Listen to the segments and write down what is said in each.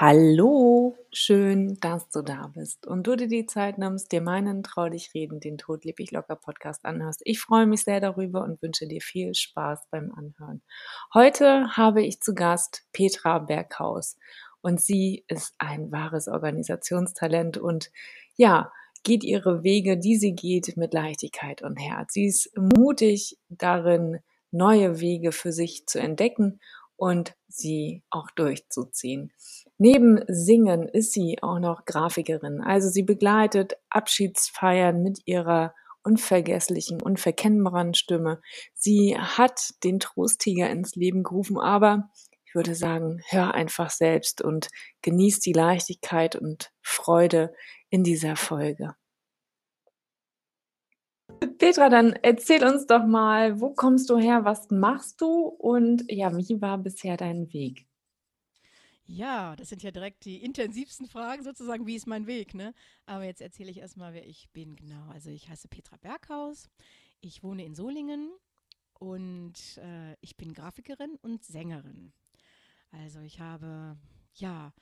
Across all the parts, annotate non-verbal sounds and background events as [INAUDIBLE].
Hallo, schön, dass du da bist und du dir die Zeit nimmst, dir meinen Trau dich reden, den Tod leb ich locker Podcast anhörst. Ich freue mich sehr darüber und wünsche dir viel Spaß beim Anhören. Heute habe ich zu Gast Petra Berghaus und sie ist ein wahres Organisationstalent und ja, geht ihre Wege, die sie geht, mit Leichtigkeit und Herz. Sie ist mutig darin, neue Wege für sich zu entdecken und sie auch durchzuziehen. Neben Singen ist sie auch noch Grafikerin. Also sie begleitet Abschiedsfeiern mit ihrer unvergesslichen, unverkennbaren Stimme. Sie hat den Trosttiger ins Leben gerufen, aber ich würde sagen, hör einfach selbst und genieß die Leichtigkeit und Freude in dieser Folge. Petra, dann erzähl uns doch mal, wo kommst du her, was machst du und ja, wie war bisher dein Weg? Ja, das sind ja direkt die intensivsten Fragen sozusagen, wie ist mein Weg, ne? Aber jetzt erzähle ich erstmal, wer ich bin, genau. Also ich heiße Petra Berghaus, ich wohne in Solingen und äh, ich bin Grafikerin und Sängerin. Also ich habe, ja,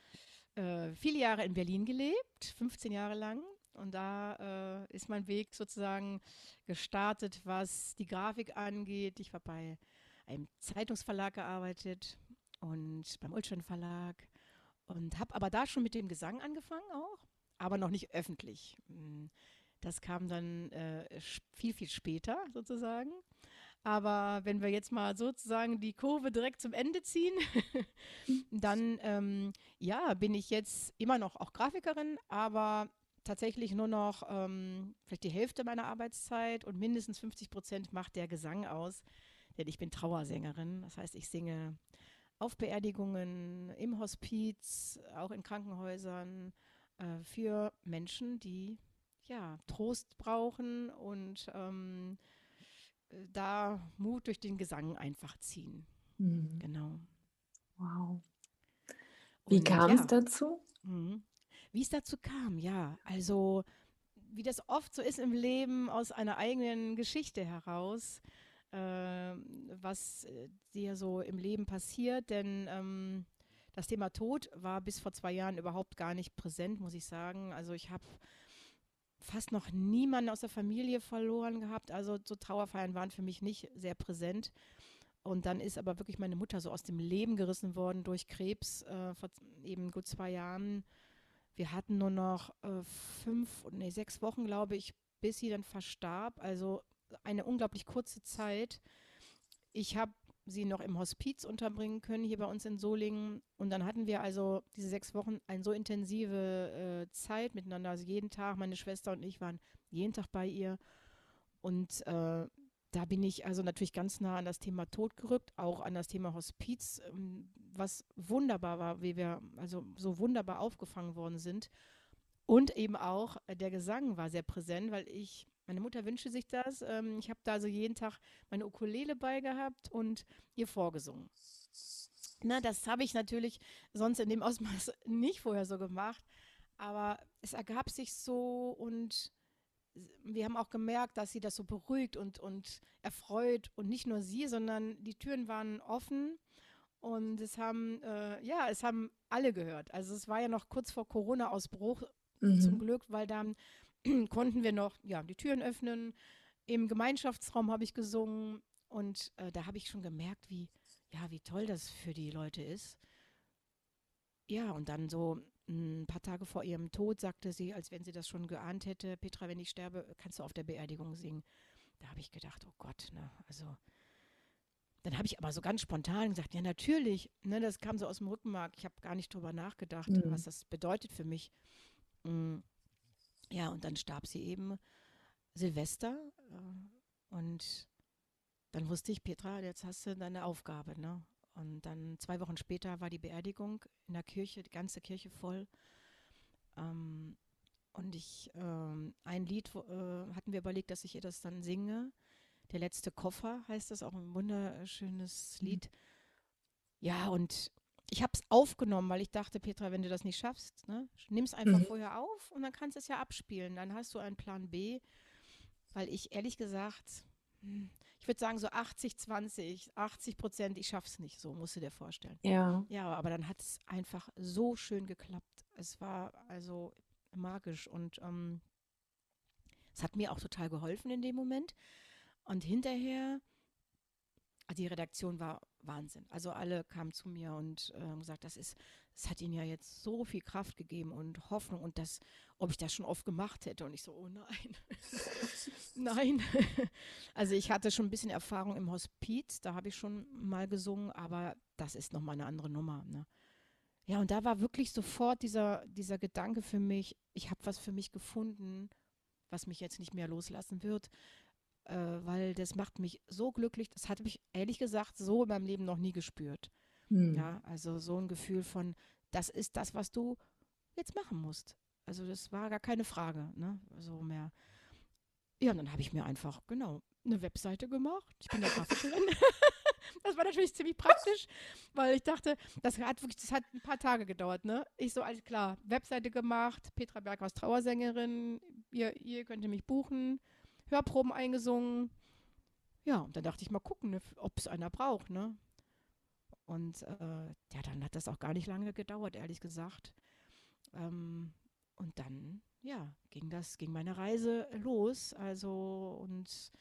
äh, viele Jahre in Berlin gelebt, 15 Jahre lang und da äh, ist mein Weg sozusagen gestartet, was die Grafik angeht. Ich habe bei einem Zeitungsverlag gearbeitet und beim Ulstein Verlag und habe aber da schon mit dem Gesang angefangen auch, aber noch nicht öffentlich. Hm, das kam dann äh, viel, viel später sozusagen. Aber wenn wir jetzt mal sozusagen die Kurve direkt zum Ende ziehen, [LAUGHS] dann ähm, ja, bin ich jetzt immer noch auch Grafikerin, aber tatsächlich nur noch ähm, vielleicht die Hälfte meiner Arbeitszeit und mindestens 50 Prozent macht der Gesang aus, denn ich bin Trauersängerin. Das heißt, ich singe auf Beerdigungen, im Hospiz, auch in Krankenhäusern äh, für Menschen, die ja Trost brauchen und ähm, da Mut durch den Gesang einfach ziehen. Mhm. Genau. Wow. Wie kam es ja. dazu? Mhm. Wie es dazu kam, ja. Also, wie das oft so ist im Leben, aus einer eigenen Geschichte heraus, äh, was dir so im Leben passiert. Denn ähm, das Thema Tod war bis vor zwei Jahren überhaupt gar nicht präsent, muss ich sagen. Also, ich habe fast noch niemanden aus der Familie verloren gehabt. Also, so Trauerfeiern waren für mich nicht sehr präsent. Und dann ist aber wirklich meine Mutter so aus dem Leben gerissen worden durch Krebs äh, vor eben gut zwei Jahren. Wir hatten nur noch äh, fünf, nee, sechs Wochen, glaube ich, bis sie dann verstarb. Also eine unglaublich kurze Zeit. Ich habe sie noch im Hospiz unterbringen können, hier bei uns in Solingen. Und dann hatten wir also diese sechs Wochen eine so intensive äh, Zeit miteinander. Also jeden Tag, meine Schwester und ich waren jeden Tag bei ihr. Und äh, da bin ich also natürlich ganz nah an das Thema Tod gerückt, auch an das Thema Hospiz, ähm, was wunderbar war, wie wir also so wunderbar aufgefangen worden sind. Und eben auch äh, der Gesang war sehr präsent, weil ich, meine Mutter wünschte sich das. Ähm, ich habe da also jeden Tag meine Ukulele bei gehabt und ihr vorgesungen. Na, das habe ich natürlich sonst in dem Ausmaß [LAUGHS] nicht vorher so gemacht. Aber es ergab sich so und wir haben auch gemerkt, dass sie das so beruhigt und, und erfreut und nicht nur sie, sondern die Türen waren offen und es haben, äh, ja, es haben alle gehört. Also es war ja noch kurz vor Corona-Ausbruch mhm. zum Glück, weil dann [CLEARS THROAT] konnten wir noch, ja, die Türen öffnen. Im Gemeinschaftsraum habe ich gesungen und äh, da habe ich schon gemerkt, wie, ja, wie toll das für die Leute ist. Ja, und dann so ein paar Tage vor ihrem Tod sagte sie, als wenn sie das schon geahnt hätte, Petra, wenn ich sterbe, kannst du auf der Beerdigung singen. Da habe ich gedacht, oh Gott, ne, also dann habe ich aber so ganz spontan gesagt, ja natürlich, ne, das kam so aus dem Rückenmark. Ich habe gar nicht drüber nachgedacht, mhm. was das bedeutet für mich. Mhm. Ja, und dann starb sie eben Silvester äh, und dann wusste ich, Petra, jetzt hast du deine Aufgabe, ne? Und dann zwei Wochen später war die Beerdigung in der Kirche, die ganze Kirche voll. Ähm, und ich, ähm, ein Lied äh, hatten wir überlegt, dass ich ihr das dann singe. Der letzte Koffer heißt das, auch ein wunderschönes mhm. Lied. Ja, und ich habe es aufgenommen, weil ich dachte, Petra, wenn du das nicht schaffst, ne, nimm es einfach mhm. vorher auf und dann kannst du es ja abspielen. Dann hast du einen Plan B, weil ich ehrlich gesagt, hm, ich würde sagen so 80, 20, 80 Prozent, ich schaffe es nicht, so musst du dir vorstellen. Ja. Ja, aber dann hat es einfach so schön geklappt. Es war also magisch und ähm, es hat mir auch total geholfen in dem Moment. Und hinterher, die Redaktion war Wahnsinn. Also alle kamen zu mir und äh, gesagt, das ist, das hat ihnen ja jetzt so viel Kraft gegeben und Hoffnung und das, ob ich das schon oft gemacht hätte. Und ich so, oh nein, [LAUGHS] nein. [LAUGHS] also ich hatte schon ein bisschen Erfahrung im Hospiz, da habe ich schon mal gesungen, aber das ist nochmal eine andere Nummer. Ne? Ja, und da war wirklich sofort dieser, dieser Gedanke für mich, ich habe was für mich gefunden, was mich jetzt nicht mehr loslassen wird äh, weil das macht mich so glücklich. Das hatte ich ehrlich gesagt so in meinem Leben noch nie gespürt. Hm. Ja, also so ein Gefühl von, das ist das, was du jetzt machen musst. Also das war gar keine Frage, ne? So mehr. Ja, und dann habe ich mir einfach, genau, eine Webseite gemacht. Ich bin ja Grafikerin. [LAUGHS] das war natürlich ziemlich praktisch, weil ich dachte, das hat wirklich, das hat ein paar Tage gedauert, ne? Ich so, alles klar, Webseite gemacht, Petra Berghaus Trauersängerin, ihr, ihr könnt mich buchen. Hörproben eingesungen. Ja, und dann dachte ich mal gucken, ne, ob es einer braucht, ne? Und äh, ja, dann hat das auch gar nicht lange gedauert, ehrlich gesagt. Ähm, und dann, ja, ging das, ging meine Reise los. Also und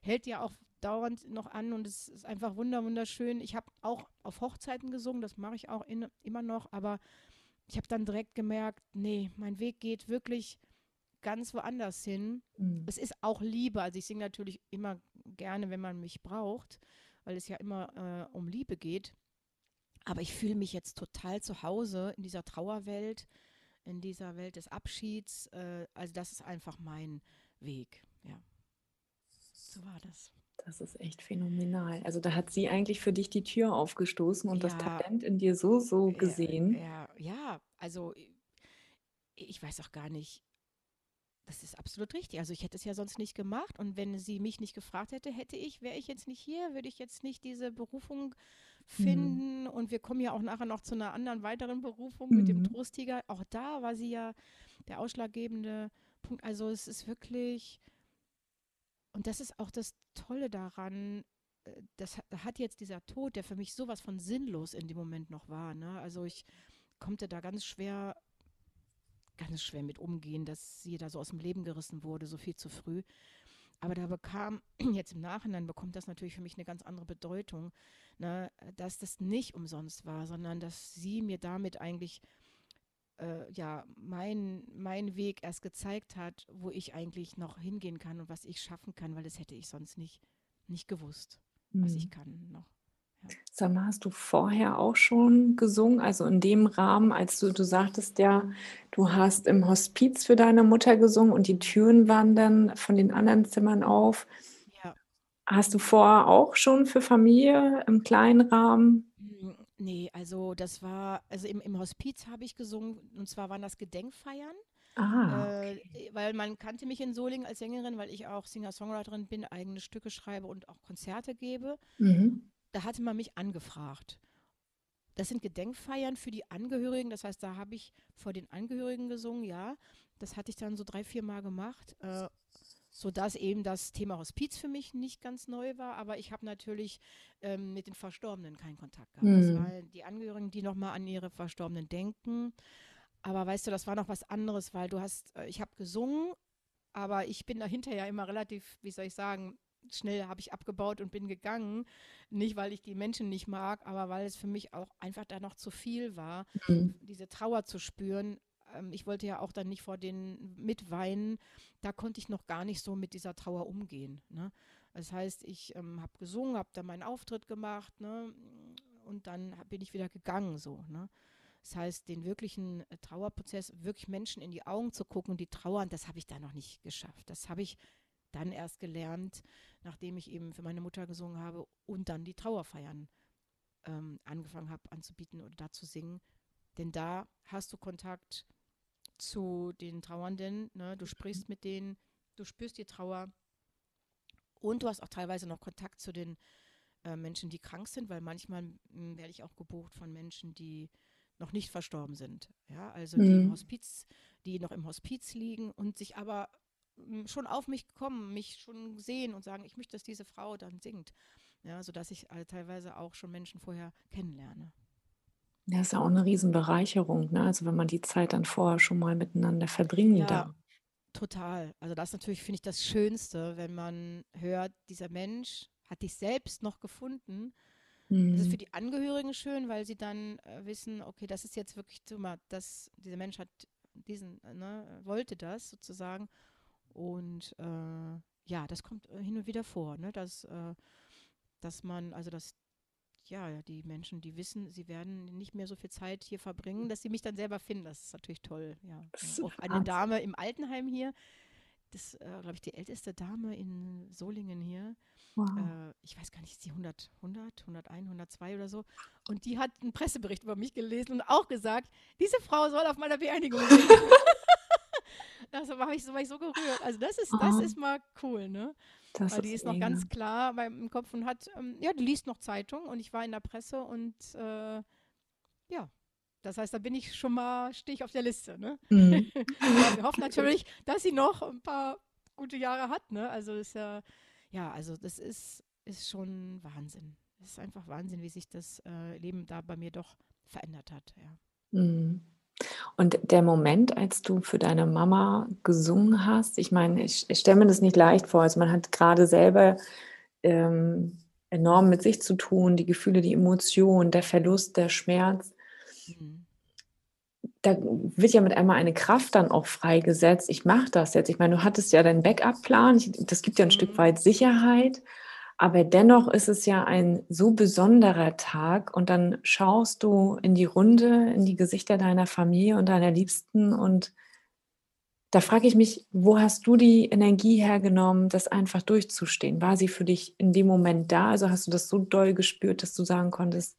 hält ja auch dauernd noch an und es ist einfach wunderschön. Ich habe auch auf Hochzeiten gesungen, das mache ich auch in, immer noch, aber ich habe dann direkt gemerkt, nee, mein Weg geht wirklich ganz woanders hin. Mhm. Es ist auch Liebe. Also ich singe natürlich immer gerne, wenn man mich braucht, weil es ja immer äh, um Liebe geht. Aber ich fühle mich jetzt total zu Hause in dieser Trauerwelt, in dieser Welt des Abschieds. Äh, also das ist einfach mein Weg. Ja, so war das. Das ist echt phänomenal. Also da hat sie eigentlich für dich die Tür aufgestoßen und ja, das Talent in dir so, so gesehen. Ja, ja, ja, also ich weiß auch gar nicht, das ist absolut richtig. Also ich hätte es ja sonst nicht gemacht und wenn sie mich nicht gefragt hätte, hätte ich, wäre ich jetzt nicht hier, würde ich jetzt nicht diese Berufung mhm. finden. Mhm. Und wir kommen ja auch nachher noch zu einer anderen weiteren Berufung mhm. mit dem mhm. Trosttiger. Auch da war sie ja der ausschlaggebende Punkt. Also es ist wirklich, und das ist auch das Tolle daran, äh, das hat jetzt dieser Tod, der für mich sowas von sinnlos in dem Moment noch war. Ne? Also ich konnte da ganz schwer ganz schwer mit umgehen, dass sie da so aus dem Leben gerissen wurde, so viel zu früh. Aber da bekam, [CLEARS THROAT] jetzt im Nachhinein bekommt das natürlich für mich eine ganz andere Bedeutung, ne, dass das nicht umsonst war, sondern dass sie mir damit eigentlich äh, ja mein, mein Weg erst gezeigt hat, wo ich eigentlich noch hingehen kann und was ich schaffen kann, weil das hätte ich sonst nicht, nicht gewusst, mhm. was ich kann noch. Sag mal, hast du vorher auch schon gesungen? Also in dem Rahmen, als du, du sagtest ja, du hast im Hospiz für deine Mutter gesungen und die Türen waren dann von den anderen Zimmern auf. Ja. Hast du vorher auch schon für Familie im kleinen Rahmen? Hm, nee, also das war, also im, im Hospiz habe ich gesungen und zwar waren das Gedenkfeiern. Ah, okay. äh, weil man kannte mich in Solingen als Sängerin, weil ich auch Singer-Songwriterin bin, eigene Stücke schreibe und auch Konzerte gebe. Mhm da hatte man mich angefragt. Das sind Gedenkfeiern für die Angehörigen. Das heißt, da habe ich vor den Angehörigen gesungen, ja. Das hatte ich dann so drei, vier Mal gemacht, äh, sodass eben das Thema Hospiz für mich nicht ganz neu war. Aber ich habe natürlich ähm, mit den Verstorbenen keinen Kontakt gehabt. Mhm. Das waren die Angehörigen, die nochmal an ihre Verstorbenen denken. Aber weißt du, das war noch was anderes, weil du hast, äh, ich habe gesungen, aber ich bin dahinter ja immer relativ, wie soll ich sagen, schnell habe ich abgebaut und bin gegangen. Nicht, weil ich die Menschen nicht mag, aber weil es für mich auch einfach da noch zu viel war, mhm. diese Trauer zu spüren. Ähm, ich wollte ja auch dann nicht vor denen mitweinen. Da konnte ich noch gar nicht so mit dieser Trauer umgehen. Ne? Das heißt, ich ähm, habe gesungen, habe dann meinen Auftritt gemacht ne? und dann bin ich wieder gegangen so. Ne? Das heißt, den wirklichen äh, Trauerprozess, wirklich Menschen in die Augen zu gucken, die trauern, das habe ich da noch nicht geschafft. Das habe ich dann erst gelernt, nachdem ich eben für meine Mutter gesungen habe und dann die Trauerfeiern ähm, angefangen habe anzubieten oder da zu singen. Denn da hast du Kontakt zu den Trauernden, ne? du sprichst mit denen, du spürst die Trauer und du hast auch teilweise noch Kontakt zu den äh, Menschen, die krank sind, weil manchmal hm, werde ich auch gebucht von Menschen, die noch nicht verstorben sind. Ja, also die im mhm. Hospiz, die noch im Hospiz liegen und sich aber schon auf mich kommen, mich schon sehen und sagen, ich möchte, dass diese Frau dann singt. Ja, sodass ich äh, teilweise auch schon Menschen vorher kennenlerne. Ja, ist ja auch eine Riesenbereicherung, ne? Also wenn man die Zeit dann vorher schon mal miteinander verbringen Ja, darf. total. Also das natürlich, finde ich, das Schönste, wenn man hört, dieser Mensch hat dich selbst noch gefunden. Das ist für mhm. die Angehörigen schön, weil sie dann äh, wissen, okay, das ist jetzt wirklich so mal, dass dieser Mensch hat diesen, äh, ne, wollte das sozusagen. Und äh, ja, das kommt äh, hin und wieder vor, ne? Dass, äh, dass man, also dass ja, die Menschen, die wissen, sie werden nicht mehr so viel Zeit hier verbringen, dass sie mich dann selber finden. Das ist natürlich toll. Ja. Auch eine Dame im Altenheim hier, das äh, glaube ich die älteste Dame in Solingen hier. Wow. Äh, ich weiß gar nicht, ist sie 100, 100, 101, 102 oder so. Und die hat einen Pressebericht über mich gelesen und auch gesagt, diese Frau soll auf meiner Beerdigung sein. [LAUGHS] das war ich, so, war ich so gerührt. Also das ist, das ist mal cool, ne? Das Weil die ist, ist noch ganz klar beim Kopf und hat, ähm, ja, die liest noch Zeitung und ich war in der Presse und äh, ja, das heißt, da bin ich schon mal, stehe ich auf der Liste. Ne? Mhm. [LAUGHS] wir hoffen natürlich, dass sie noch ein paar gute Jahre hat. Ne? Also ist ja, ja, also das ist, ist schon Wahnsinn. Es ist einfach Wahnsinn, wie sich das äh, Leben da bei mir doch verändert hat. Ja. Mhm. Und der Moment, als du für deine Mama gesungen hast, ich meine, ich, ich stelle mir das nicht leicht vor. Also man hat gerade selber ähm, enorm mit sich zu tun, die Gefühle, die Emotionen, der Verlust, der Schmerz. Mhm. Da wird ja mit einmal eine Kraft dann auch freigesetzt. Ich mache das jetzt. Ich meine, du hattest ja deinen Backup-Plan. Das gibt ja ein mhm. Stück weit Sicherheit. Aber dennoch ist es ja ein so besonderer Tag und dann schaust du in die Runde, in die Gesichter deiner Familie und deiner Liebsten und da frage ich mich, wo hast du die Energie hergenommen, das einfach durchzustehen? War sie für dich in dem Moment da? Also hast du das so doll gespürt, dass du sagen konntest,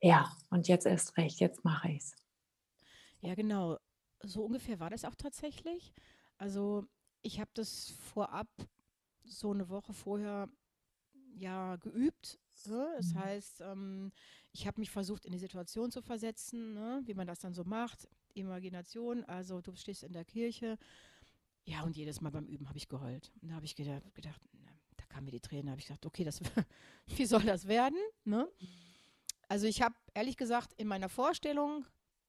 ja, und jetzt erst recht, jetzt mache ich es. Ja, genau. So ungefähr war das auch tatsächlich. Also ich habe das vorab so eine Woche vorher ja geübt. Ne? Das mhm. heißt, ähm, ich habe mich versucht, in die Situation zu versetzen, ne? wie man das dann so macht. Imagination, also du stehst in der Kirche. Ja, und jedes Mal beim Üben habe ich geheult. Und da habe ich gedacht, gedacht, da kamen mir die Tränen, da habe ich gedacht, okay, das, [LAUGHS] wie soll das werden? Ne? Also ich habe ehrlich gesagt, in meiner Vorstellung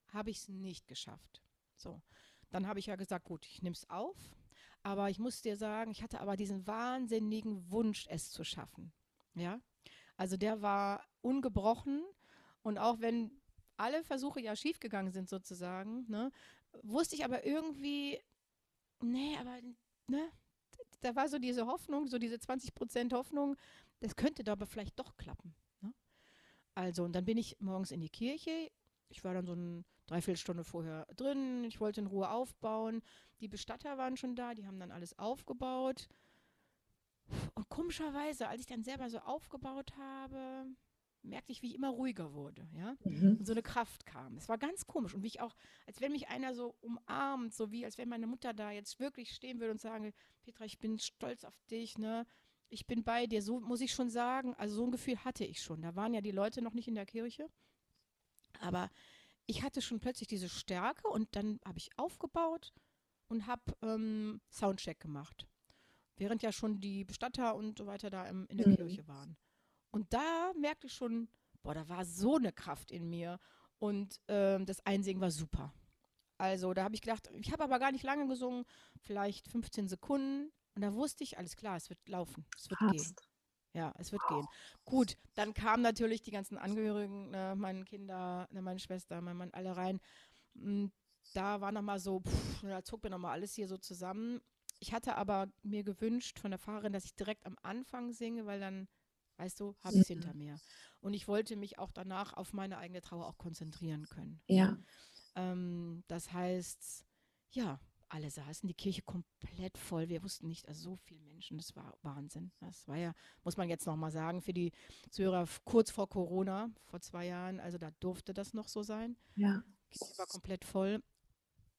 habe ich es nicht geschafft. So, dann habe ich ja gesagt, gut, ich nehme es auf. Aber ich muss dir sagen, ich hatte aber diesen wahnsinnigen Wunsch, es zu schaffen. Ja, also der war ungebrochen und auch wenn alle Versuche ja schiefgegangen sind sozusagen, ne, wusste ich aber irgendwie, nee, aber ne, da war so diese Hoffnung, so diese 20 Prozent Hoffnung, das könnte aber vielleicht doch klappen. Ne? Also und dann bin ich morgens in die Kirche. Ich war dann so eine Dreiviertelstunde vorher drin. Ich wollte in Ruhe aufbauen. Die Bestatter waren schon da, die haben dann alles aufgebaut. Und komischerweise, als ich dann selber so aufgebaut habe, merkte ich, wie ich immer ruhiger wurde, ja. Mhm. Und so eine Kraft kam. Es war ganz komisch. Und wie ich auch, als wenn mich einer so umarmt, so wie als wenn meine Mutter da jetzt wirklich stehen würde und sagen, Petra, ich bin stolz auf dich, ne? Ich bin bei dir, so muss ich schon sagen. Also so ein Gefühl hatte ich schon. Da waren ja die Leute noch nicht in der Kirche. Aber ich hatte schon plötzlich diese Stärke und dann habe ich aufgebaut und habe ähm, Soundcheck gemacht während ja schon die Bestatter und so weiter da im, in der mhm. Kirche waren. Und da merkte ich schon, boah, da war so eine Kraft in mir und ähm, das Einsingen war super. Also da habe ich gedacht, ich habe aber gar nicht lange gesungen, vielleicht 15 Sekunden und da wusste ich, alles klar, es wird laufen, es wird Fast. gehen. Ja, es wird gehen. Gut, dann kamen natürlich die ganzen Angehörigen, ne, meine Kinder, ne, meine Schwester, mein Mann, alle rein. Und da war nochmal so, pff, da zog mir nochmal alles hier so zusammen. Ich hatte aber mir gewünscht von der Fahrerin, dass ich direkt am Anfang singe, weil dann, weißt du, habe ich es ja. hinter mir. Und ich wollte mich auch danach auf meine eigene Trauer auch konzentrieren können. Ja. Ähm, das heißt, ja, alle saßen, die Kirche komplett voll. Wir wussten nicht, also so viele Menschen, das war Wahnsinn. Das war ja, muss man jetzt nochmal sagen, für die Zuhörer kurz vor Corona, vor zwei Jahren, also da durfte das noch so sein. Ja. Die Kirche war komplett voll.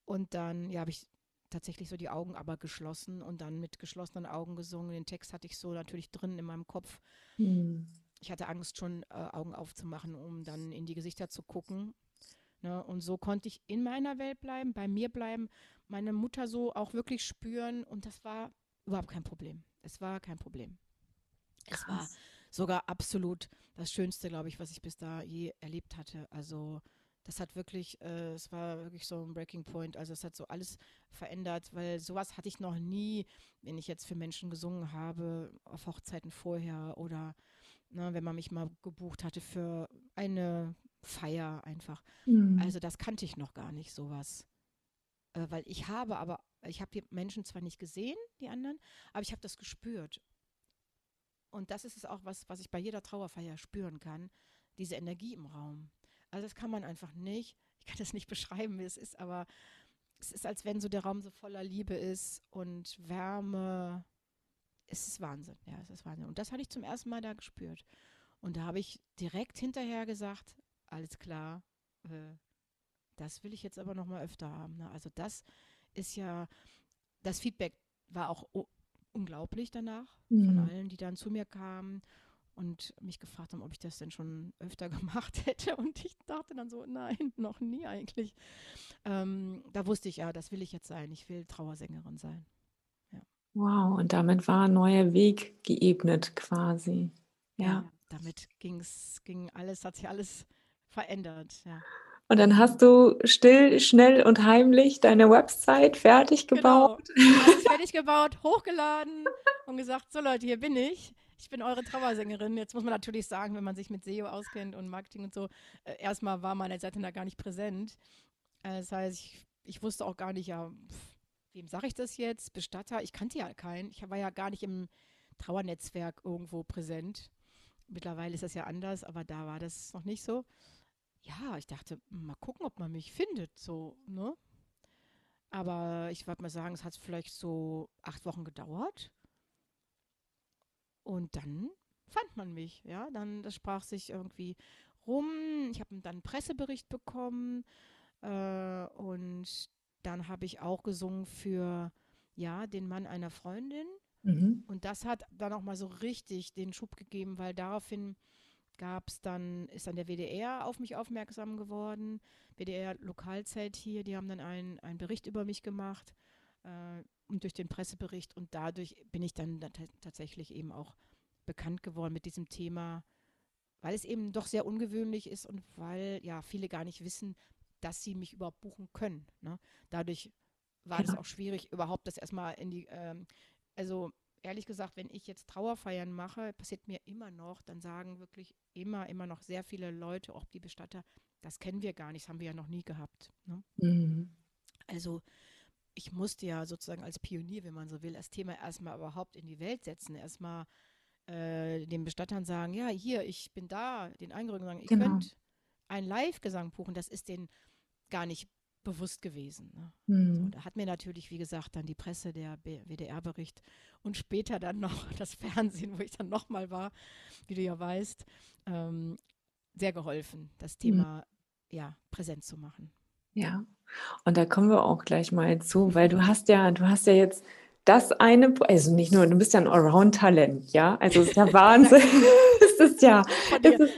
Und dann, ja, habe ich tatsächlich so die Augen aber geschlossen und dann mit geschlossenen Augen gesungen. Den Text hatte ich so natürlich drin in meinem Kopf. Mhm. Ich hatte Angst, schon äh, Augen aufzumachen, um dann in die Gesichter zu gucken. Ne? Und so konnte ich in meiner Welt bleiben, bei mir bleiben, meine Mutter so auch wirklich spüren und das war überhaupt kein Problem. Es war kein Problem. Krass. Es war sogar absolut das Schönste, glaube ich, was ich bis da je erlebt hatte. Also das hat wirklich, äh, es war wirklich so ein Breaking Point. Also es hat so alles verändert, weil sowas hatte ich noch nie, wenn ich jetzt für Menschen gesungen habe, auf Hochzeiten vorher oder ne, wenn man mich mal gebucht hatte für eine Feier einfach. Mhm. Also das kannte ich noch gar nicht, sowas. Äh, weil ich habe aber, ich habe die Menschen zwar nicht gesehen, die anderen, aber ich habe das gespürt. Und das ist es auch, was, was ich bei jeder Trauerfeier spüren kann, diese Energie im Raum. Also das kann man einfach nicht, ich kann das nicht [LAUGHS] beschreiben, wie es ist, aber es ist, als wenn so der Raum so voller Liebe ist und Wärme. Es ist Wahnsinn, ja, es ist Wahnsinn. Und das hatte ich zum ersten Mal da gespürt. Und da habe ich direkt hinterher gesagt, alles klar, äh, das will ich jetzt aber noch mal öfter haben. Ne? Also das ist ja, das Feedback war auch unglaublich danach mhm. von allen, die dann zu mir kamen und mich gefragt haben, ob ich das denn schon öfter [LAUGHS] gemacht hätte. Und ich dachte dann so, nein, [LAUGHS] noch nie eigentlich. Ähm, da wusste ich ja, das will ich jetzt sein. Ich will Trauersängerin sein. Ja. Wow, und damit war ein neuer Weg geebnet quasi. Ja. ja damit ging's, ging alles, hat sich alles verändert. Ja. Und dann hast du still, schnell und heimlich deine Website fertig genau. gebaut. Genau. Alles [LAUGHS] fertig gebaut, hochgeladen und gesagt, so Leute, hier bin ich. Ich bin eure Trauersängerin. Jetzt muss man natürlich sagen, wenn man sich mit SEO auskennt und Marketing und so, äh, erstmal war meine Seite da gar nicht präsent. Äh, das heißt, ich, ich, wusste auch gar nicht, ja, pff, wem sage ich das jetzt? Bestatter? Ich kannte ja keinen. Ich war ja gar nicht im Trauernetzwerk irgendwo präsent. Mittlerweile ist das ja anders, aber da war das noch nicht so ja, ich dachte, mal gucken, ob man mich findet, so, ne? Aber ich würde mal sagen, es hat vielleicht so acht Wochen gedauert. Und dann fand man mich, ja. Dann, das sprach sich irgendwie rum. Ich habe dann einen Pressebericht bekommen. Äh, und dann habe ich auch gesungen für, ja, den Mann einer Freundin. Mhm. Und das hat dann auch mal so richtig den Schub gegeben, weil daraufhin gab es dann, ist dann der WDR auf mich aufmerksam geworden. WDR Lokalzeit hier, die haben dann einen, Bericht über mich gemacht äh, und durch den Pressebericht und dadurch bin ich dann tatsächlich eben auch bekannt geworden mit diesem Thema, weil es eben doch sehr ungewöhnlich ist und weil ja viele gar nicht wissen, dass sie mich überhaupt buchen können. Ne? Dadurch war es genau. auch schwierig, überhaupt das erstmal in die, ähm, also ehrlich gesagt, wenn ich jetzt Trauerfeiern mache, passiert mir immer noch, dann sagen wirklich immer, immer noch sehr viele Leute, auch die Bestatter, das kennen wir gar nicht, das haben wir ja noch nie gehabt. Ne? Mhm. Also ich musste ja sozusagen als Pionier, wenn man so will, das Thema erstmal überhaupt in die Welt setzen, erstmal äh, den Bestattern sagen, ja, hier, ich bin da, den Angehörigen sagen, ihr genau. könnt einen Live-Gesang buchen, das ist denen gar nicht bewusst gewesen. Ne? Mhm. So, da hat mir natürlich, wie gesagt, dann die Presse, der WDR-Bericht und später dann noch [LAUGHS] das Fernsehen, wo ich dann nochmal war, wie du ja weißt, ähm, sehr geholfen, das mhm. Thema mhm. ja, präsent zu machen. Ja, und da kommen wir auch gleich mal zu, weil du hast ja, du hast ja jetzt das eine, also nicht nur, du bist ja ein Allround-Talent, ja, also es ist ja [LAUGHS] Wahnsinn. [LAUGHS] es ist ja, es ist,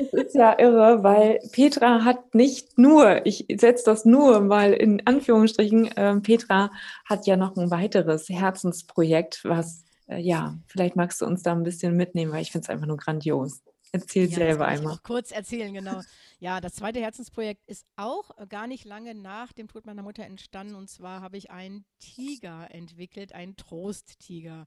es ist ja irre, weil Petra hat nicht nur, ich setze das nur mal in Anführungsstrichen, äh, Petra hat ja noch ein weiteres Herzensprojekt, was, äh, ja, vielleicht magst du uns da ein bisschen mitnehmen, weil ich finde es einfach nur grandios. Erzähl ja, selber einmal. kurz erzählen, genau. Ja, das zweite Herzensprojekt ist auch gar nicht lange nach dem Tod meiner Mutter entstanden. Und zwar habe ich einen Tiger entwickelt, einen Trosttiger.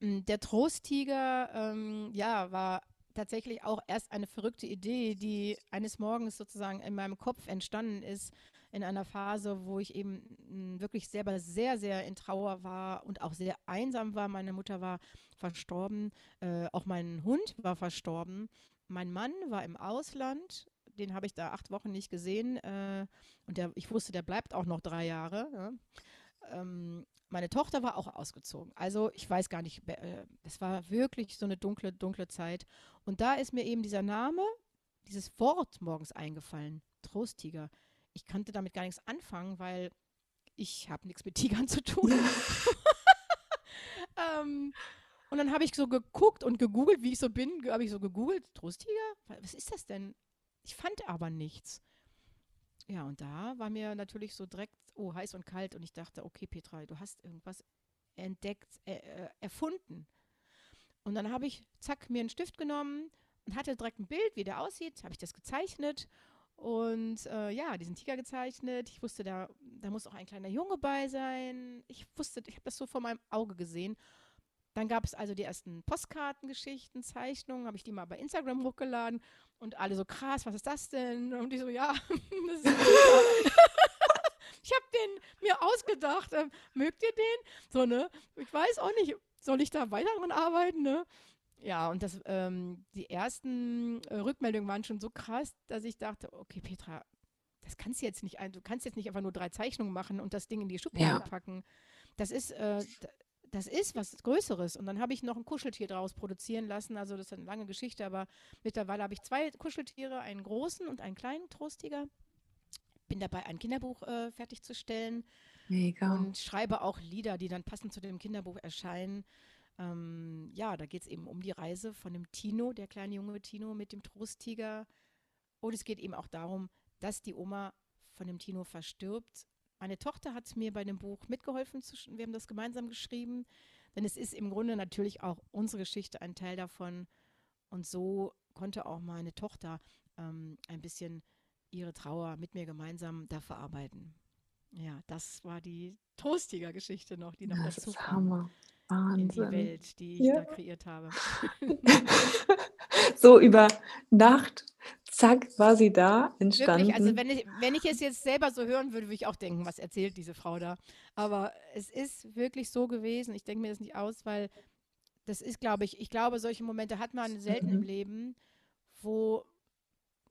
Hm, der Trosttiger, ähm, ja, war tatsächlich auch erst eine verrückte Idee, die eines Morgens sozusagen in meinem Kopf entstanden ist, in einer Phase, wo ich eben hm, wirklich selber sehr, sehr in Trauer war und auch sehr einsam war. Meine Mutter war verstorben, äh, auch mein Hund war verstorben. Mein Mann war im Ausland, den habe ich da acht Wochen nicht gesehen äh, und der, ich wusste, der bleibt auch noch drei Jahre. Ja. ähm, meine Tochter war auch ausgezogen. Also ich weiß gar nicht, äh, es war wirklich so eine dunkle, dunkle Zeit. Und da ist mir eben dieser Name, dieses Wort morgens eingefallen, Trosttiger. Ich kannte damit gar nichts anfangen, weil ich habe nichts mit Tigern zu tun. [LAUGHS] ähm, und dann habe ich so geguckt und gegoogelt, wie ich so bin, habe ich so gegoogelt, Trosttiger? Was ist das denn? Ich fand aber nichts. Ja, und da war mir natürlich so direkt, oh, heiß und kalt. Und ich dachte, okay, Petra, du hast irgendwas entdeckt, äh, äh, erfunden. Und dann habe ich, zack, mir einen Stift genommen und hatte direkt ein Bild, wie der aussieht. Habe ich das gezeichnet und äh, ja, diesen Tiger gezeichnet. Ich wusste, da, da muss auch ein kleiner Junge bei sein. Ich wusste, ich habe das so vor meinem Auge gesehen. Dann gab es also die ersten Postkartengeschichten, Zeichnungen, habe ich die mal bei Instagram hochgeladen und alle so krass, was ist das denn? Und die so, ja, [LAUGHS] das ist ich habe den mir ausgedacht. Ähm, mögt ihr den? So, ne? Ich weiß auch nicht, soll ich da weiter dran arbeiten, ne? Ja, und das, ähm, die ersten äh, Rückmeldungen waren schon so krass, dass ich dachte, okay, Petra, das kannst du jetzt nicht ein, du kannst jetzt nicht einfach nur drei Zeichnungen machen und das Ding in die Schublade ja. packen. Das ist, äh, das ist was Größeres. Und dann habe ich noch ein Kuscheltier daraus produzieren lassen. Also das ist eine lange Geschichte, aber mittlerweile habe ich zwei Kuscheltiere, einen großen und einen kleinen Trosttiger. Bin dabei, ein Kinderbuch äh, fertigzustellen. Mega. Und schreibe auch Lieder, die dann passend zu dem Kinderbuch erscheinen. Ähm, ja, da geht es eben um die Reise von dem Tino, der kleine junge Tino mit dem Trosttiger. Und es geht eben auch darum, dass die Oma von dem Tino verstirbt meine Tochter hat mir bei dem Buch mitgeholfen. wir haben das gemeinsam geschrieben. Denn es ist im Grunde natürlich auch unsere Geschichte ein Teil davon. Und so konnte auch meine Tochter ähm, ein bisschen ihre Trauer mit mir gemeinsam da verarbeiten. Ja, das war die Toastiger-Geschichte noch, die noch das dazu ist Hammer. Wahnsinn. in die Welt, die ich ja. da kreiert habe. [LAUGHS] so über Nacht zack, war sie da, entstanden. Wirklich, also wenn ich, wenn ich es jetzt selber so hören würde, würde ich auch denken, was erzählt diese Frau da. Aber es ist wirklich so gewesen. Ich denke mir das nicht aus, weil das ist, glaube ich, ich glaube, solche Momente hat man selten mhm. im Leben, wo,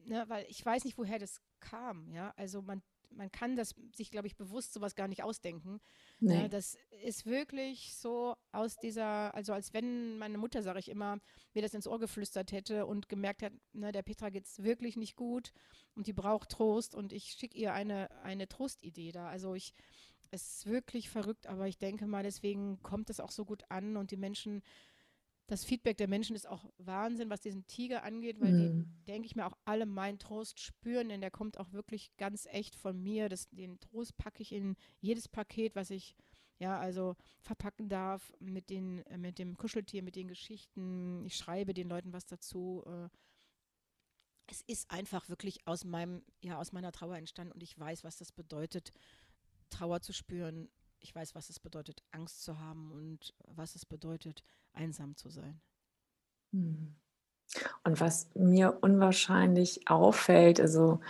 ne, weil ich weiß nicht, woher das kam, ja. Also man man kann das sich, glaube ich, bewusst sowas gar nicht ausdenken. Nee. Ja, das ist wirklich so aus dieser, also als wenn meine Mutter, sage ich immer, mir das ins Ohr geflüstert hätte und gemerkt hat, ne, der Petra geht es wirklich nicht gut und die braucht Trost und ich schicke ihr eine, eine Trostidee da. Also ich, es ist wirklich verrückt, aber ich denke mal, deswegen kommt es auch so gut an und die Menschen das Feedback der Menschen ist auch Wahnsinn, was diesen Tiger angeht, weil mhm. die, denke ich mir, auch alle meinen Trost spüren, denn der kommt auch wirklich ganz echt von mir. Das, den Trost packe ich in jedes Paket, was ich ja, also verpacken darf mit, den, äh, mit dem Kuscheltier, mit den Geschichten. Ich schreibe den Leuten was dazu. Äh. es ist einfach wirklich aus meinem, ja, aus meiner Trauer entstanden und ich weiß, was das bedeutet, Trauer zu spüren. Ich weiß, was es bedeutet, Angst zu haben und was es bedeutet, einsam zu sein. Hm. Und was mir unwahrscheinlich auffällt, also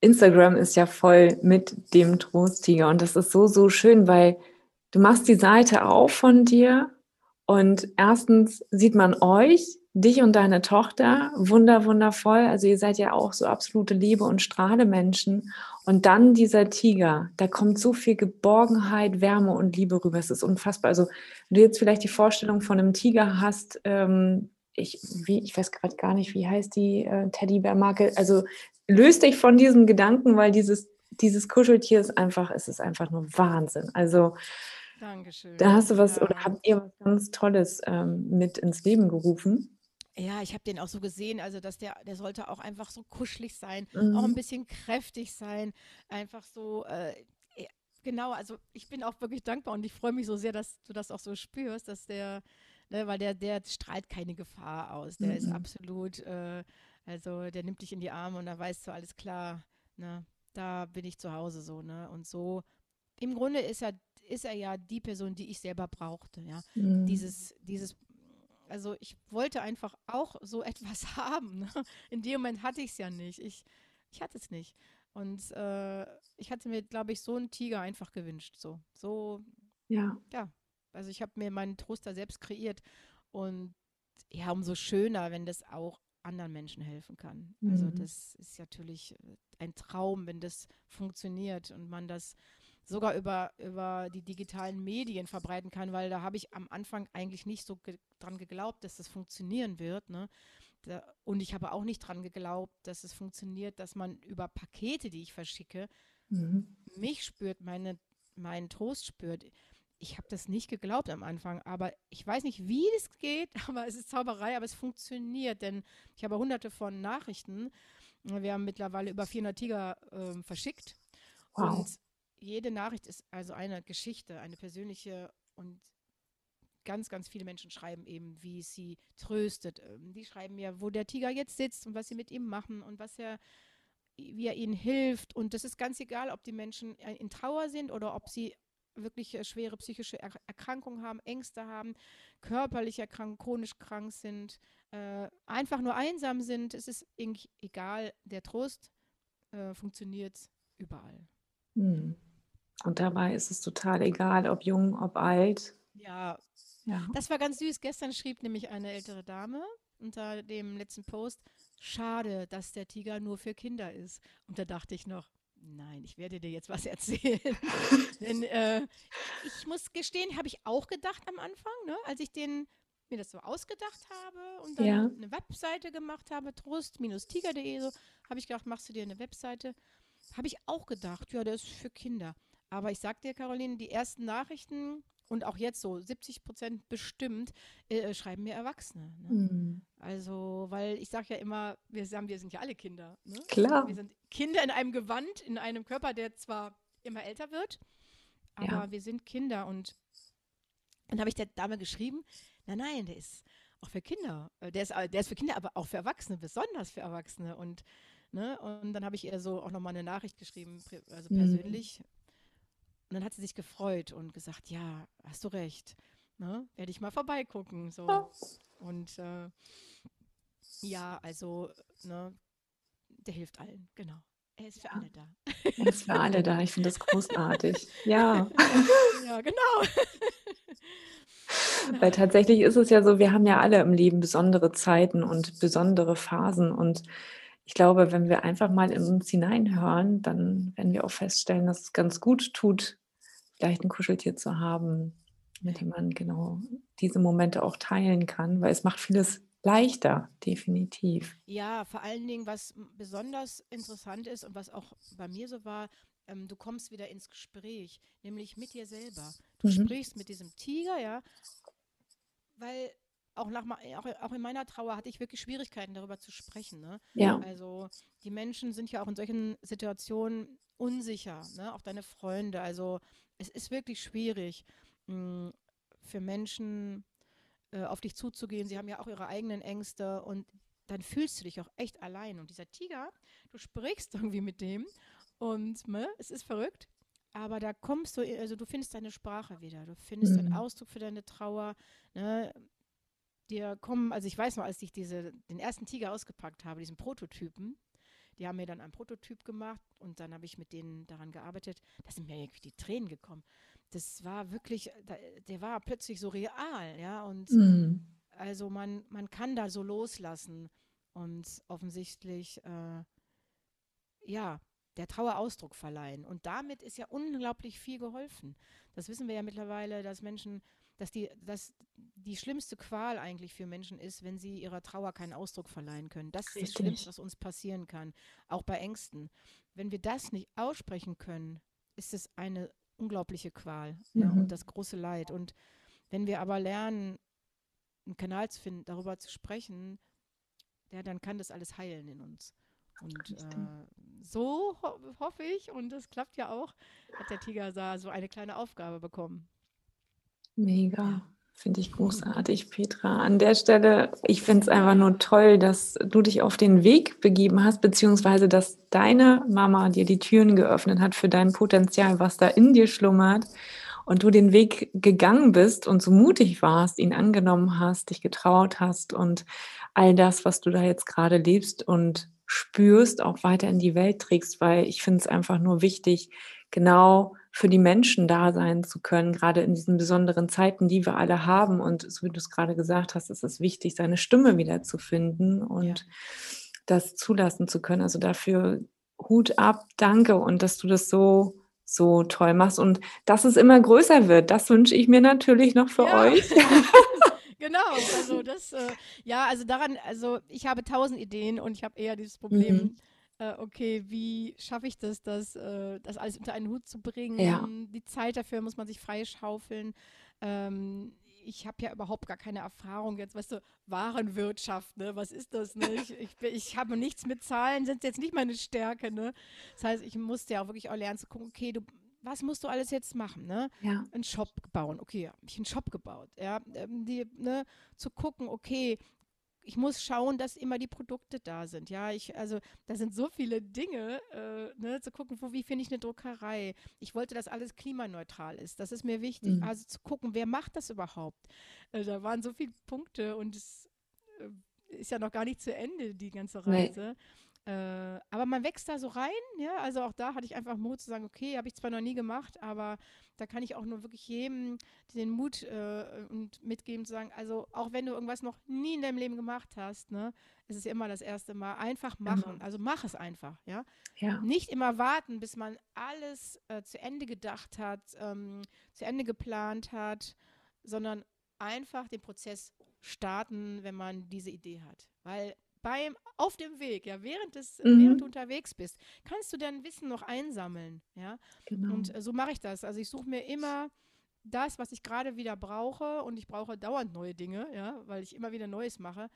Instagram ist ja voll mit dem Trosttiger und das ist so, so schön, weil du machst die Seite auf von dir und erstens sieht man euch dich und deine Tochter wunder wundervoll. Also ihr seid ja auch so absolute Liebe und Strahlemenschen. Und dann dieser Tiger, da kommt so viel Geborgenheit, Wärme und Liebe rüber. Es ist unfassbar. Also wenn du jetzt vielleicht die Vorstellung von einem Tiger hast, ähm, ich, wie, ich weiß gerade gar nicht, wie heißt die äh, Teddybär-Marke. Also löst dich von diesen Gedanken, weil dieses, dieses Kuscheltier ist einfach, es ist einfach nur Wahnsinn. Also Dankeschön. Da hast du was ja. oder habt ihr was ganz Tolles ähm, mit ins Leben gerufen? Ja, ich habe den auch so gesehen, also dass der, der sollte auch einfach so kuschelig sein, mhm. auch ein bisschen kräftig sein, einfach so, äh, genau, also ich bin auch wirklich dankbar und ich freue mich so sehr, dass du das auch so spürst, dass der, ne, weil der, der strahlt keine Gefahr aus, der mhm. ist absolut, äh, also der nimmt dich in die Arme und da weißt du, alles klar, ne, da bin ich zu Hause so, ne, und so, im Grunde ist er, ist er ja die Person, die ich selber brauchte, ja, mhm. dieses, dieses also ich wollte einfach auch so [LAUGHS] etwas haben. Ne? In dem Moment hatte ich es ja nicht. Ich, ich hatte es nicht. Und äh, ich hatte mir, glaube ich, so einen Tiger einfach gewünscht. So, so, ja. Ja. Also ich habe mir meinen Troster selbst kreiert. Und ja, umso schöner, wenn das auch anderen Menschen helfen kann. Also mhm. Also das ist natürlich ein Traum, wenn das funktioniert und man das sogar über, über die digitalen Medien verbreiten kann, weil da habe ich am Anfang eigentlich nicht so ge dran geglaubt, dass das funktionieren wird. Ne? Da, und ich habe auch nicht dran geglaubt, dass es funktioniert, dass man über Pakete, die ich verschicke, mhm. mich spürt, meine, meinen Trost spürt. Ich habe das nicht geglaubt am Anfang, aber ich weiß nicht, wie es geht, [LAUGHS] aber es ist Zauberei, aber es funktioniert, denn ich habe hunderte von Nachrichten. Wir haben mittlerweile über 400 Tiger äh, verschickt. Wow. Und jede Nachricht ist also eine Geschichte, eine persönliche und ganz, ganz viele Menschen schreiben eben, wie es sie tröstet. Ähm, die schreiben mir, wo der Tiger jetzt sitzt und was sie mit ihm machen und was er, wie er ihnen hilft. Und das ist ganz egal, ob die Menschen in Trauer sind oder ob sie wirklich äh, schwere psychische Erkrankungen haben, Ängste haben, körperlich erkrankt, chronisch krank sind, äh, einfach nur einsam sind. Es ist egal, der Trost äh, funktioniert überall. Hm. Und dabei ist es total egal, ob jung, ob alt. Ja, ja. Das war ganz süß. Gestern schrieb nämlich eine ältere Dame unter dem letzten Post, schade, dass der Tiger nur für Kinder ist. Und da dachte ich noch, nein, ich werde dir jetzt was erzählen. [LAUGHS] Denn äh, ich muss gestehen, habe ich auch gedacht am Anfang, ne, als ich den mir das so ausgedacht habe und dann ja. eine Webseite gemacht habe, trost-tiger.de, so, habe ich gedacht, machst du dir eine Webseite? Habe ich auch gedacht, ja, der ist für Kinder. Aber ich sag dir, Caroline, die ersten Nachrichten und auch jetzt so 70 Prozent bestimmt äh, schreiben mir Erwachsene. Ne? Mhm. Also, weil ich sage ja immer, wir, sagen, wir sind ja alle Kinder. Ne? Klar. Wir sind Kinder in einem Gewand, in einem Körper, der zwar immer älter wird, aber ja. wir sind Kinder. Und dann habe ich der Dame geschrieben, nein, nein, der ist auch für Kinder. Äh, der ist, der ist für Kinder, aber auch für Erwachsene, besonders für Erwachsene. Und, ne, und dann habe ich ihr so auch nochmal eine Nachricht geschrieben, also mhm. persönlich. Mhm und dann hat sie sich gefreut und gesagt, ja, hast du recht. Ne? Werde ich mal vorbeigucken. So. Und äh, ja, also, ne, der hilft allen, genau. Er ist für ja. alle da. Er ist für alle da. Ich finde das großartig. Ja. [LAUGHS] Ja, genau. [LAUGHS] Weil tatsächlich ist es ja so, wir haben ja alle im Leben besondere Zeiten und besondere Phasen. Und ich glaube, wenn wir einfach mal in uns hineinhören, dann werden wir auch feststellen, dass es ganz gut tut, vielleicht ein Kuscheltier zu haben, mit dem man genau diese Momente auch teilen kann, weil es macht vieles leichter, definitiv. Ja, vor allen Dingen, was besonders interessant ist und was auch bei mir so war, ähm, du kommst wieder ins Gespräch, nämlich mit dir selber. Du mhm. sprichst mit diesem Tiger, ja, weil auch, nach, auch, auch, in meiner Trauer hatte ich wirklich Schwierigkeiten, darüber zu sprechen. Ne? Ja. Also die Menschen sind ja auch in solchen Situationen unsicher, ne? auch deine Freunde. Also es ist wirklich schwierig mh, hm, für Menschen äh, auf dich zuzugehen. Sie haben ja auch ihre eigenen Ängste und dann fühlst du dich auch echt allein. Und dieser Tiger, du sprichst [LAUGHS] irgendwie mit dem und ne, es ist verrückt. Aber da kommst du, also du findest deine Sprache wieder, du findest mhm. einen Ausdruck für deine Trauer. Ne? Dir kommen, also ich weiß noch, als ich diese, den ersten Tiger ausgepackt habe, diesen Prototypen, die haben mir dann einen Prototyp gemacht und dann habe ich mit denen daran gearbeitet. Da sind mir irgendwie die Tränen gekommen. Das war wirklich, der war plötzlich so real, ja. Und mhm. also man, man kann da so loslassen und offensichtlich, äh, ja, der Trauer Ausdruck verleihen. Und damit ist ja unglaublich viel geholfen. Das wissen wir ja mittlerweile, dass Menschen dass die, dass die schlimmste Qual eigentlich für Menschen ist, wenn sie ihrer Trauer keinen Ausdruck verleihen können. Das ist Richtig. das Schlimmste, was uns passieren kann, auch bei Ängsten. Wenn wir das nicht aussprechen können, ist es eine unglaubliche Qual mhm. ja, und das große Leid. Und wenn wir aber lernen, einen Kanal zu finden, darüber zu sprechen, ja, dann kann das alles heilen in uns. Und äh, so ho hoffe ich, und das klappt ja auch, hat der Tiger so eine kleine Aufgabe bekommen. Mega. Finde ich großartig, Petra. An der Stelle, ich finde es einfach nur toll, dass du dich auf den Weg begeben hast, beziehungsweise dass deine Mama dir die Türen geöffnet hat für dein Potenzial, was da in dir schlummert und du den Weg gegangen bist und so mutig warst, ihn angenommen hast, dich getraut hast und all das, was du da jetzt gerade lebst und spürst, auch weiter in die Welt trägst, weil ich finde es einfach nur wichtig, genau für die Menschen da sein zu können, gerade in diesen besonderen Zeiten, die wir alle haben. Und so wie du es gerade gesagt hast, ist es wichtig, seine Stimme wieder zu finden und ja. das zulassen zu können. Also dafür Hut ab, danke und dass du das so so toll machst und dass es immer größer wird. Das wünsche ich mir natürlich noch für ja. euch. [LAUGHS] [LAUGHS] genau, also das, äh, ja, also daran, also ich habe tausend Ideen und ich habe eher dieses Problem, mhm. Äh, okay, wie schaffe ich das, das, äh, das alles unter einen Hut zu bringen? Ja. Die Zeit dafür muss man sich freischaufeln. Ähm, ich habe ja überhaupt gar keine Erfahrung jetzt, weißt du, Warenwirtschaft, ne? Was ist das, ne? Ich, ich, ich habe nichts mit Zahlen, sind jetzt nicht meine Stärke, ne? Das heißt, ich musste ja auch wirklich auch lernen zu gucken, okay, du, was musst du alles jetzt machen, ne? Ja. Einen Shop bauen, okay, habe ich einen Shop gebaut, ja, ähm, die, ne, zu gucken, okay, ich muss schauen, dass immer die Produkte da sind. Ja, ich, also da sind so viele Dinge, äh, ne, zu gucken, wo, wie finde ich eine Druckerei. Ich wollte, dass alles klimaneutral ist. Das ist mir wichtig. Mhm. Also zu gucken, wer macht das überhaupt? Äh, da waren so viele Punkte und es äh, ist ja noch gar nicht zu Ende, die ganze Reise. Nee. Äh, aber man wächst da so rein, ja. Also auch da hatte ich einfach Mut zu sagen, okay, habe ich zwar noch nie gemacht, aber da kann ich auch nur wirklich jedem den Mut äh, und mitgeben zu sagen, also auch wenn du irgendwas noch nie in deinem Leben gemacht hast, ne, ist es immer das erste Mal. Einfach machen. Genau. Also mach es einfach, ja. ja. Nicht immer warten, bis man alles äh, zu Ende gedacht hat, ähm, zu Ende geplant hat, sondern einfach den Prozess starten, wenn man diese Idee hat. Weil beim, auf dem Weg, ja, während, des, mhm. während du unterwegs bist, kannst du dein Wissen noch einsammeln, ja. Genau. Und äh, so mache ich das. Also ich suche mir immer das, was ich gerade wieder brauche und ich brauche dauernd neue Dinge, ja, weil ich immer wieder Neues mache.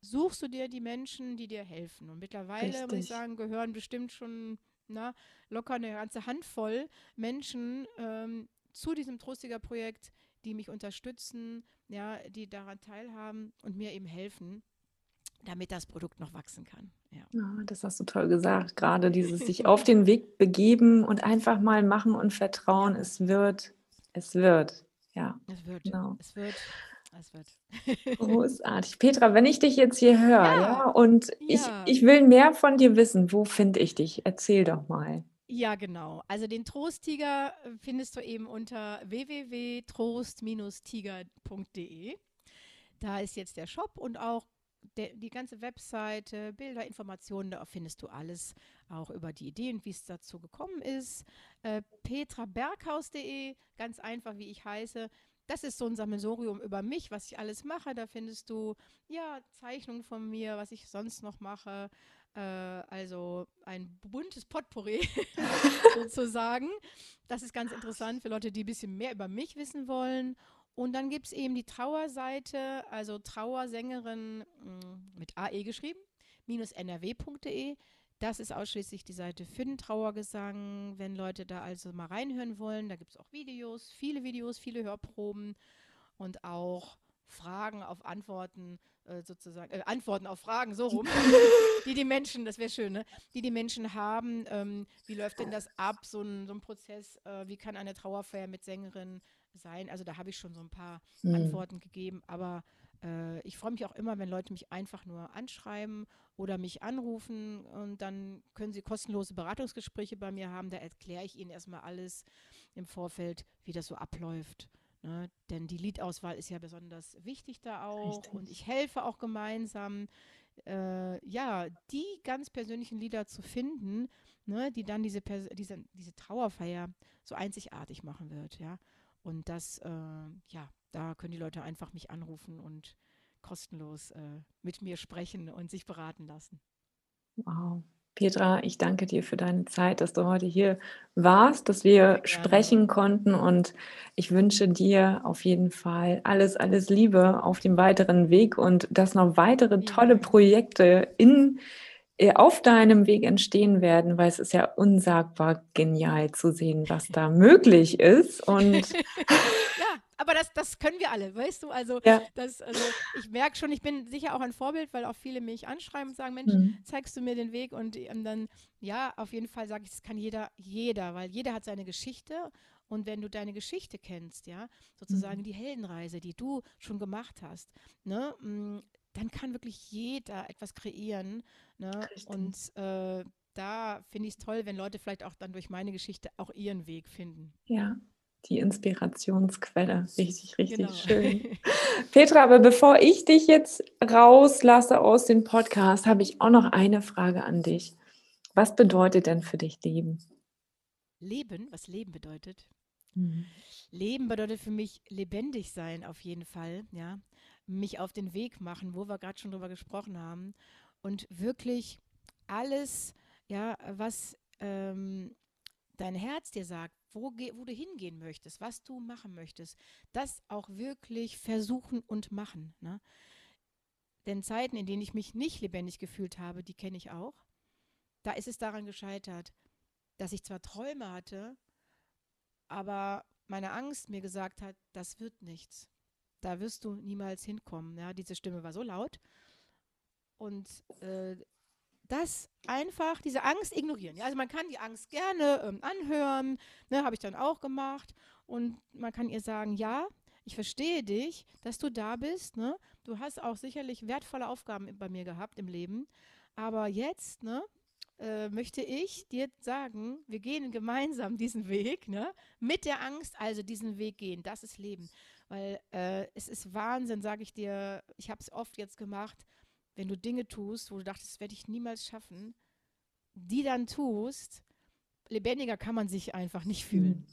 Suchst du dir die Menschen, die dir helfen. Und mittlerweile, Richtig. muss ich sagen, gehören bestimmt schon na, locker eine ganze Handvoll Menschen ähm, zu diesem Trostiger Projekt, die mich unterstützen, ja, die daran teilhaben und mir eben helfen damit das Produkt noch wachsen kann. Ja. ja. das hast du toll gesagt. Gerade dieses [LAUGHS] sich auf den Weg begeben und einfach mal machen und vertrauen, es wird, es wird. Ja, es wird. Genau. Es wird. Es wird. Großartig. Petra, wenn ich dich jetzt hier höre ja. ja und Ich, ich will mehr von dir wissen, wo finde ich dich? Erzähl doch mal. Ja, genau. Also den Trosttiger findest du eben unter www.trost-tiger.de. Da ist jetzt der Shop und auch der, die ganze Webseite, Bilder, Informationen, da findest du alles auch über die Ideen, wie es dazu gekommen ist. Äh, petraberghaus.de, ganz einfach, wie ich heiße. Das ist so ein Sammelsorium über mich, was ich alles mache. Da findest du ja Zeichnungen von mir, was ich sonst noch mache. Äh, also ein buntes Potpourri [LAUGHS] sozusagen. Das ist ganz interessant für Leute, die ein bisschen mehr über mich wissen wollen. Und dann gibt es eben die Trauerseite, also Trauersängerin mm, mit AE geschrieben, minus nrw.de. Das ist ausschließlich die Seite für den Trauergesang. Wenn Leute da also mal reinhören wollen, da gibt es auch Videos, viele Videos, viele Hörproben und auch Fragen auf Antworten äh, sozusagen, äh, Antworten auf Fragen, so rum, [LAUGHS] die die Menschen, das wäre schön, ne? die die Menschen haben. Ähm, wie läuft denn das ab, so ein, so ein Prozess? Äh, wie kann eine Trauerfeier mit Sängerin sein. Also da habe ich schon so ein paar mhm. Antworten gegeben, aber äh, ich freue mich auch immer, wenn Leute mich einfach nur anschreiben oder mich anrufen und dann können sie kostenlose Beratungsgespräche bei mir haben. Da erkläre ich ihnen erstmal alles im Vorfeld, wie das so abläuft. Ne? Denn die Liedauswahl ist ja besonders wichtig da auch Richtig. und ich helfe auch gemeinsam, äh, ja, die ganz persönlichen Lieder zu finden, ne, die dann diese, diese, diese Trauerfeier so einzigartig machen wird, ja. Und das, äh, ja, da können die Leute einfach mich anrufen und kostenlos äh, mit mir sprechen und sich beraten lassen. Wow. Petra, ich danke dir für deine Zeit, dass du heute hier warst, dass wir sprechen konnten und ich wünsche dir auf jeden Fall alles, alles Liebe auf dem weiteren Weg und dass noch weitere tolle Projekte in auf deinem Weg entstehen werden, weil es ist ja unsagbar genial zu sehen, was da möglich ist. Und [LAUGHS] ja, aber das, das können wir alle, weißt du? Also, ja. das, also ich merke schon, ich bin sicher auch ein Vorbild, weil auch viele mich anschreiben und sagen, Mensch, mhm. zeigst du mir den Weg? Und, und dann, ja, auf jeden Fall sage ich, das kann jeder, jeder, weil jeder hat seine Geschichte und wenn du deine Geschichte kennst, ja, sozusagen mhm. die Heldenreise, die du schon gemacht hast, ne, mm, dann kann wirklich jeder etwas kreieren. Ne? Und äh, da finde ich es toll, wenn Leute vielleicht auch dann durch meine Geschichte auch ihren Weg finden. Ja, die Inspirationsquelle. Richtig, richtig genau. schön. [LAUGHS] Petra, aber bevor ich dich jetzt rauslasse aus dem Podcast, habe ich auch noch eine Frage an dich. Was bedeutet denn für dich Leben? Leben, was Leben bedeutet. Mhm. Leben bedeutet für mich lebendig sein auf jeden Fall, ja. Mich auf den Weg machen, wo wir gerade schon drüber gesprochen haben und wirklich alles, ja, was ähm, dein Herz dir sagt, wo, wo, du hingehen möchtest, was du machen möchtest, das auch wirklich versuchen und machen. Ne? Denn Zeiten, in denen ich mich nicht lebendig gefühlt habe, die kenne ich auch. Da ist es daran gescheitert, dass ich zwar Träume hatte, aber meine Angst mir gesagt hat, das wird nichts. Da wirst du niemals hinkommen. Ja, diese Stimme war so laut. Und äh, das einfach, diese Angst ignorieren. Ja, also man kann die Angst gerne ähm, anhören, ne, habe ich dann auch gemacht. Und man kann ihr sagen, ja, ich verstehe dich, dass du da bist. Ne? Du hast auch sicherlich wertvolle Aufgaben bei mir gehabt im Leben. Aber jetzt, ne, äh, möchte ich dir sagen, wir gehen gemeinsam diesen Weg, ne? mit der Angst also diesen Weg gehen. Das ist Leben. Weil äh, es ist Wahnsinn, sage ich dir, ich habe es oft jetzt gemacht, wenn du Dinge tust, wo du dachtest, das werde ich niemals schaffen, die dann tust, lebendiger kann man sich einfach nicht fühlen. Mhm.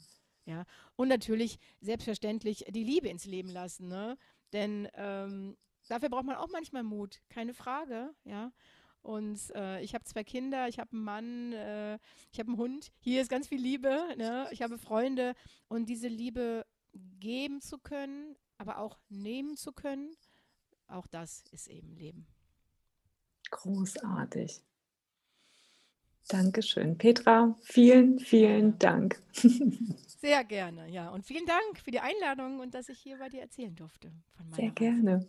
Ja, und natürlich selbstverständlich die Liebe ins Leben lassen, ne? Denn ähm, dafür braucht man auch manchmal Mut, keine Frage, ja. Und äh, ich habe zwei Kinder, ich habe einen Mann, äh, ich habe einen Hund. Hier ist ganz viel Liebe. Ne? Ich habe Freunde. Und diese Liebe geben zu können, aber auch nehmen zu können, auch das ist eben Leben. Großartig. Dankeschön. Petra, vielen, vielen Dank. [LAUGHS] Sehr gerne, ja. Und vielen Dank für die Einladung und dass ich hier bei dir erzählen durfte. Sehr gerne.